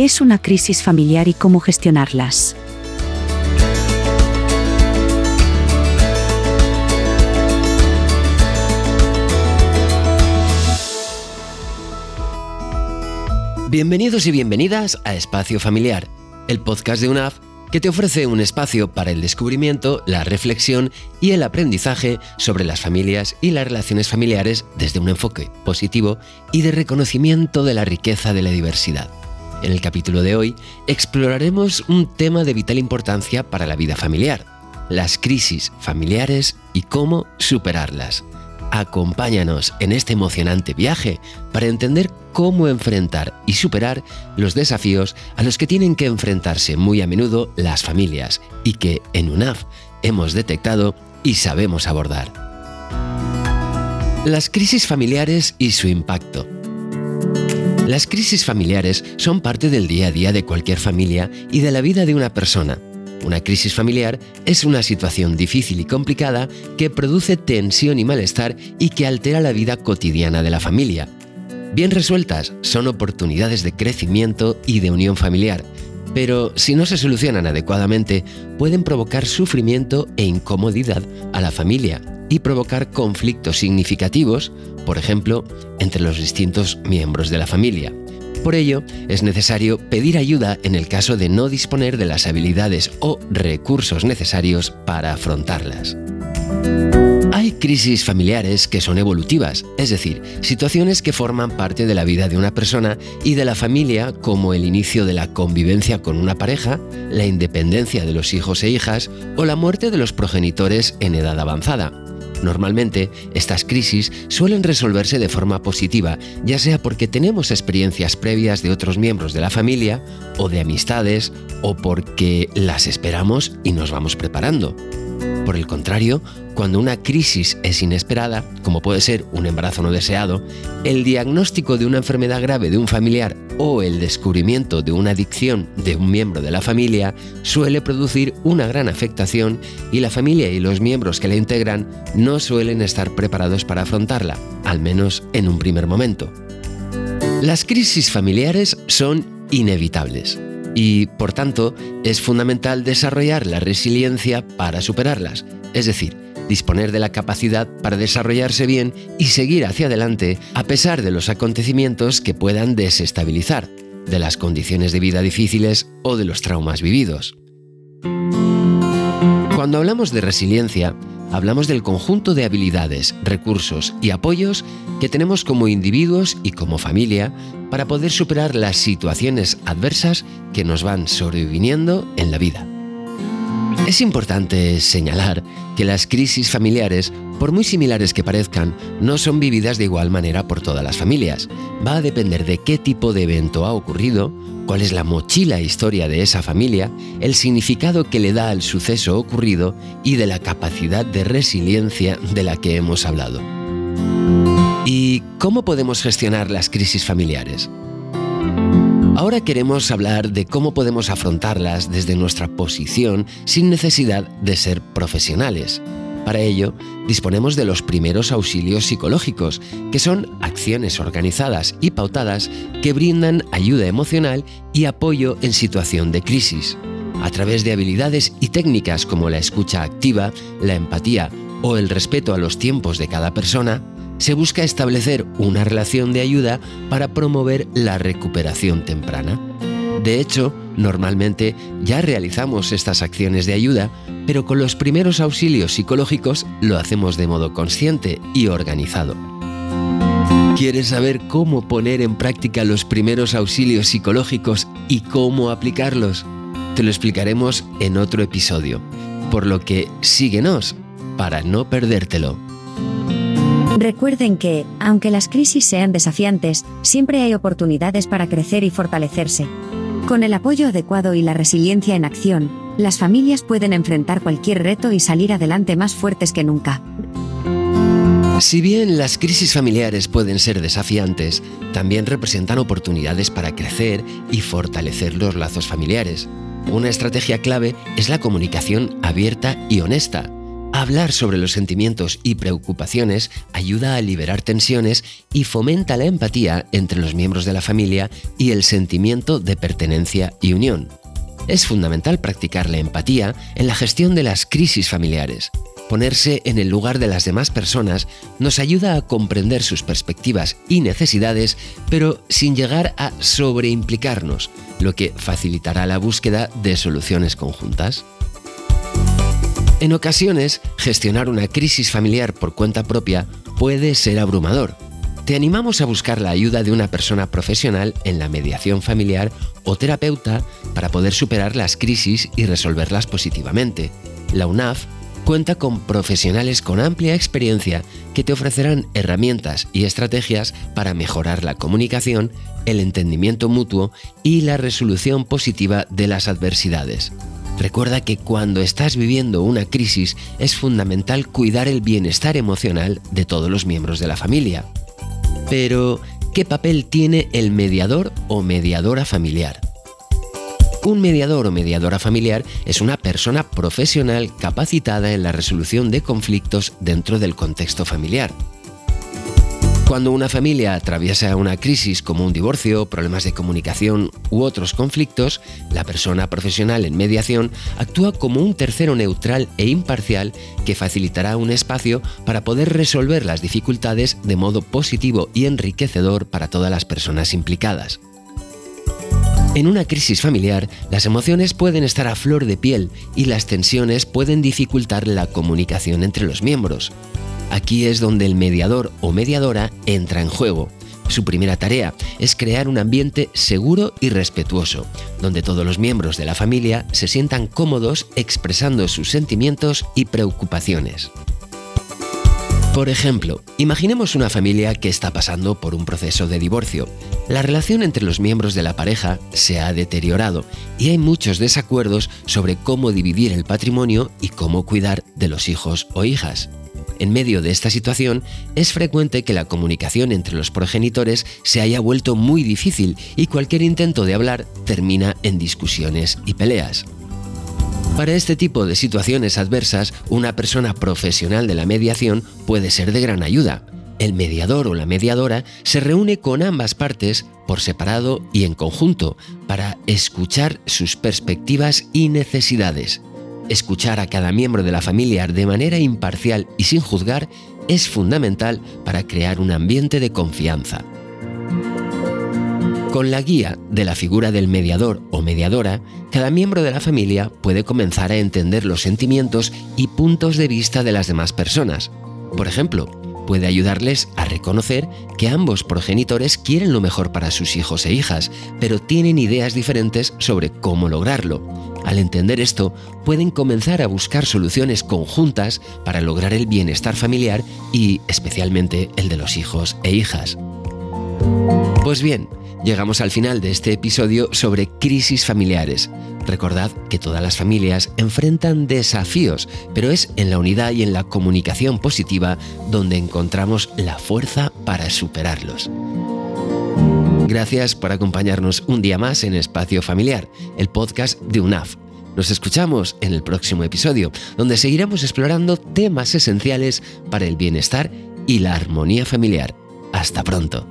¿Qué es una crisis familiar y cómo gestionarlas? Bienvenidos y bienvenidas a Espacio Familiar, el podcast de UNAF que te ofrece un espacio para el descubrimiento, la reflexión y el aprendizaje sobre las familias y las relaciones familiares desde un enfoque positivo y de reconocimiento de la riqueza de la diversidad. En el capítulo de hoy exploraremos un tema de vital importancia para la vida familiar, las crisis familiares y cómo superarlas. Acompáñanos en este emocionante viaje para entender cómo enfrentar y superar los desafíos a los que tienen que enfrentarse muy a menudo las familias y que en UNAF hemos detectado y sabemos abordar. Las crisis familiares y su impacto. Las crisis familiares son parte del día a día de cualquier familia y de la vida de una persona una crisis familiar es una situación difícil y complicada que produce tensión y malestar y que altera la vida cotidiana de la familia. Bien resueltas, son oportunidades de crecimiento y de unión familiar, pero si no se solucionan adecuadamente, pueden provocar sufrimiento e incomodidad a la familia y provocar conflictos significativos, por ejemplo, entre los distintos miembros de la familia. Por ello, es necesario pedir ayuda en el caso de no disponer de las habilidades o recursos necesarios para afrontarlas. Hay crisis familiares que son evolutivas, es decir, situaciones que forman parte de la vida de una persona y de la familia como el inicio de la convivencia con una pareja, la independencia de los hijos e hijas o la muerte de los progenitores en edad avanzada. Normalmente, estas crisis suelen resolverse de forma positiva, ya sea porque tenemos experiencias previas de otros miembros de la familia o de amistades, o porque las esperamos y nos vamos preparando. Por el contrario, cuando una crisis es inesperada, como puede ser un embarazo no deseado, el diagnóstico de una enfermedad grave de un familiar o el descubrimiento de una adicción de un miembro de la familia suele producir una gran afectación y la familia y los miembros que la integran no suelen estar preparados para afrontarla, al menos en un primer momento. Las crisis familiares son inevitables y, por tanto, es fundamental desarrollar la resiliencia para superarlas, es decir, disponer de la capacidad para desarrollarse bien y seguir hacia adelante a pesar de los acontecimientos que puedan desestabilizar, de las condiciones de vida difíciles o de los traumas vividos. Cuando hablamos de resiliencia, hablamos del conjunto de habilidades, recursos y apoyos que tenemos como individuos y como familia para poder superar las situaciones adversas que nos van sobreviniendo en la vida. Es importante señalar que las crisis familiares, por muy similares que parezcan, no son vividas de igual manera por todas las familias. Va a depender de qué tipo de evento ha ocurrido, cuál es la mochila e historia de esa familia, el significado que le da al suceso ocurrido y de la capacidad de resiliencia de la que hemos hablado. ¿Y cómo podemos gestionar las crisis familiares? Ahora queremos hablar de cómo podemos afrontarlas desde nuestra posición sin necesidad de ser profesionales. Para ello, disponemos de los primeros auxilios psicológicos, que son acciones organizadas y pautadas que brindan ayuda emocional y apoyo en situación de crisis. A través de habilidades y técnicas como la escucha activa, la empatía o el respeto a los tiempos de cada persona, se busca establecer una relación de ayuda para promover la recuperación temprana. De hecho, normalmente ya realizamos estas acciones de ayuda, pero con los primeros auxilios psicológicos lo hacemos de modo consciente y organizado. ¿Quieres saber cómo poner en práctica los primeros auxilios psicológicos y cómo aplicarlos? Te lo explicaremos en otro episodio, por lo que síguenos para no perdértelo. Recuerden que, aunque las crisis sean desafiantes, siempre hay oportunidades para crecer y fortalecerse. Con el apoyo adecuado y la resiliencia en acción, las familias pueden enfrentar cualquier reto y salir adelante más fuertes que nunca. Si bien las crisis familiares pueden ser desafiantes, también representan oportunidades para crecer y fortalecer los lazos familiares. Una estrategia clave es la comunicación abierta y honesta Hablar sobre los sentimientos y preocupaciones ayuda a liberar tensiones y fomenta la empatía entre los miembros de la familia y el sentimiento de pertenencia y unión. Es fundamental practicar la empatía en la gestión de las crisis familiares. Ponerse en el lugar de las demás personas nos ayuda a comprender sus perspectivas y necesidades, pero sin llegar a sobreimplicarnos, lo que facilitará la búsqueda de soluciones conjuntas. En ocasiones, gestionar una crisis familiar por cuenta propia puede ser abrumador. Te animamos a buscar la ayuda de una persona profesional en la mediación familiar o terapeuta para poder superar las crisis y resolverlas positivamente. La UNAF cuenta con profesionales con amplia experiencia que te ofrecerán herramientas y estrategias para mejorar la comunicación, el entendimiento mutuo y la resolución positiva de las adversidades. Recuerda que cuando estás viviendo una crisis es fundamental cuidar el bienestar emocional de todos los miembros de la familia. Pero, ¿qué papel tiene el mediador o mediadora familiar? Un mediador o mediadora familiar es una persona profesional capacitada en la resolución de conflictos dentro del contexto familiar. Cuando una familia atraviesa una crisis como un divorcio, problemas de comunicación u otros conflictos, la persona profesional en mediación actúa como un tercero neutral e imparcial que facilitará un espacio para poder resolver las dificultades de modo positivo y enriquecedor para todas las personas implicadas. En una crisis familiar, las emociones pueden estar a flor de piel y las tensiones pueden dificultar la comunicación entre los miembros. Aquí es donde el mediador o mediadora entra en juego. Su primera tarea es crear un ambiente seguro y respetuoso, donde todos los miembros de la familia se sientan cómodos expresando sus sentimientos y preocupaciones. Por ejemplo, imaginemos una familia que está pasando por un proceso de divorcio. La relación entre los miembros de la pareja se ha deteriorado y hay muchos desacuerdos sobre cómo dividir el patrimonio y cómo cuidar de los hijos o hijas. En medio de esta situación, es frecuente que la comunicación entre los progenitores se haya vuelto muy difícil y cualquier intento de hablar termina en discusiones y peleas. Para este tipo de situaciones adversas, una persona profesional de la mediación puede ser de gran ayuda. El mediador o la mediadora se reúne con ambas partes por separado y en conjunto para escuchar sus perspectivas y necesidades. Escuchar a cada miembro de la familia de manera imparcial y sin juzgar es fundamental para crear un ambiente de confianza. Con la guía de la figura del mediador o mediadora, cada miembro de la familia puede comenzar a entender los sentimientos y puntos de vista de las demás personas. Por ejemplo, puede ayudarles a reconocer que ambos progenitores quieren lo mejor para sus hijos e hijas, pero tienen ideas diferentes sobre cómo lograrlo. Al entender esto, pueden comenzar a buscar soluciones conjuntas para lograr el bienestar familiar y especialmente el de los hijos e hijas. Pues bien, llegamos al final de este episodio sobre crisis familiares. Recordad que todas las familias enfrentan desafíos, pero es en la unidad y en la comunicación positiva donde encontramos la fuerza para superarlos. Gracias por acompañarnos un día más en Espacio Familiar, el podcast de UNAF. Nos escuchamos en el próximo episodio, donde seguiremos explorando temas esenciales para el bienestar y la armonía familiar. Hasta pronto.